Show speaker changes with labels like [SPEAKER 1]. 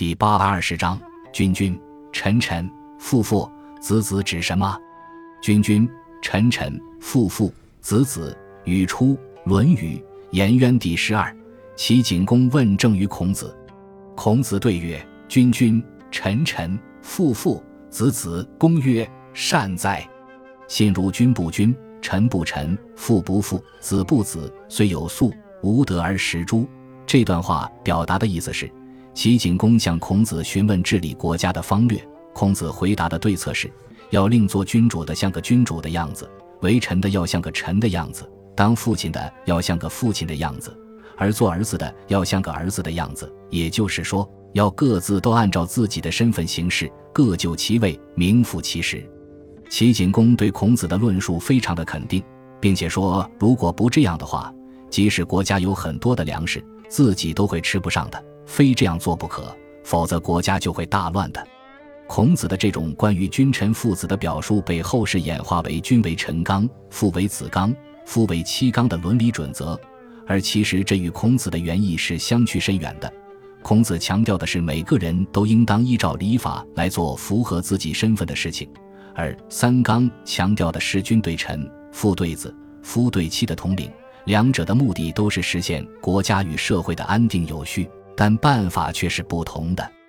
[SPEAKER 1] 第八百二十章：君君、臣臣、父父、子子指什么？君君、臣臣、父父、子子。语出《论语·颜渊》第十二。齐景公问政于孔子，孔子对曰：“君君、臣臣、父父、子子。”公曰：“善哉！信如君不君，臣不臣，父不父，子不子，虽有粟，无德而食诸？”这段话表达的意思是，齐景公向孔子询问治理国家的方略，孔子回答的对策是：要令做君主的像个君主的样子，为臣的要像个臣的样子，当父亲的要像个父亲的样子。而做儿子的要像个儿子的样子，也就是说，要各自都按照自己的身份行事，各就其位，名副其实。齐景公对孔子的论述非常的肯定，并且说，如果不这样的话，即使国家有很多的粮食，自己都会吃不上的，非这样做不可，否则国家就会大乱的。孔子的这种关于君臣父子的表述，被后世演化为“君为臣纲，父为子纲，夫为妻纲”的伦理准则。而其实这与孔子的原意是相去甚远的。孔子强调的是每个人都应当依照礼法来做符合自己身份的事情，而三纲强调的是君对臣、父对子、夫对妻的统领，两者的目的都是实现国家与社会的安定有序，但办法却是不同的。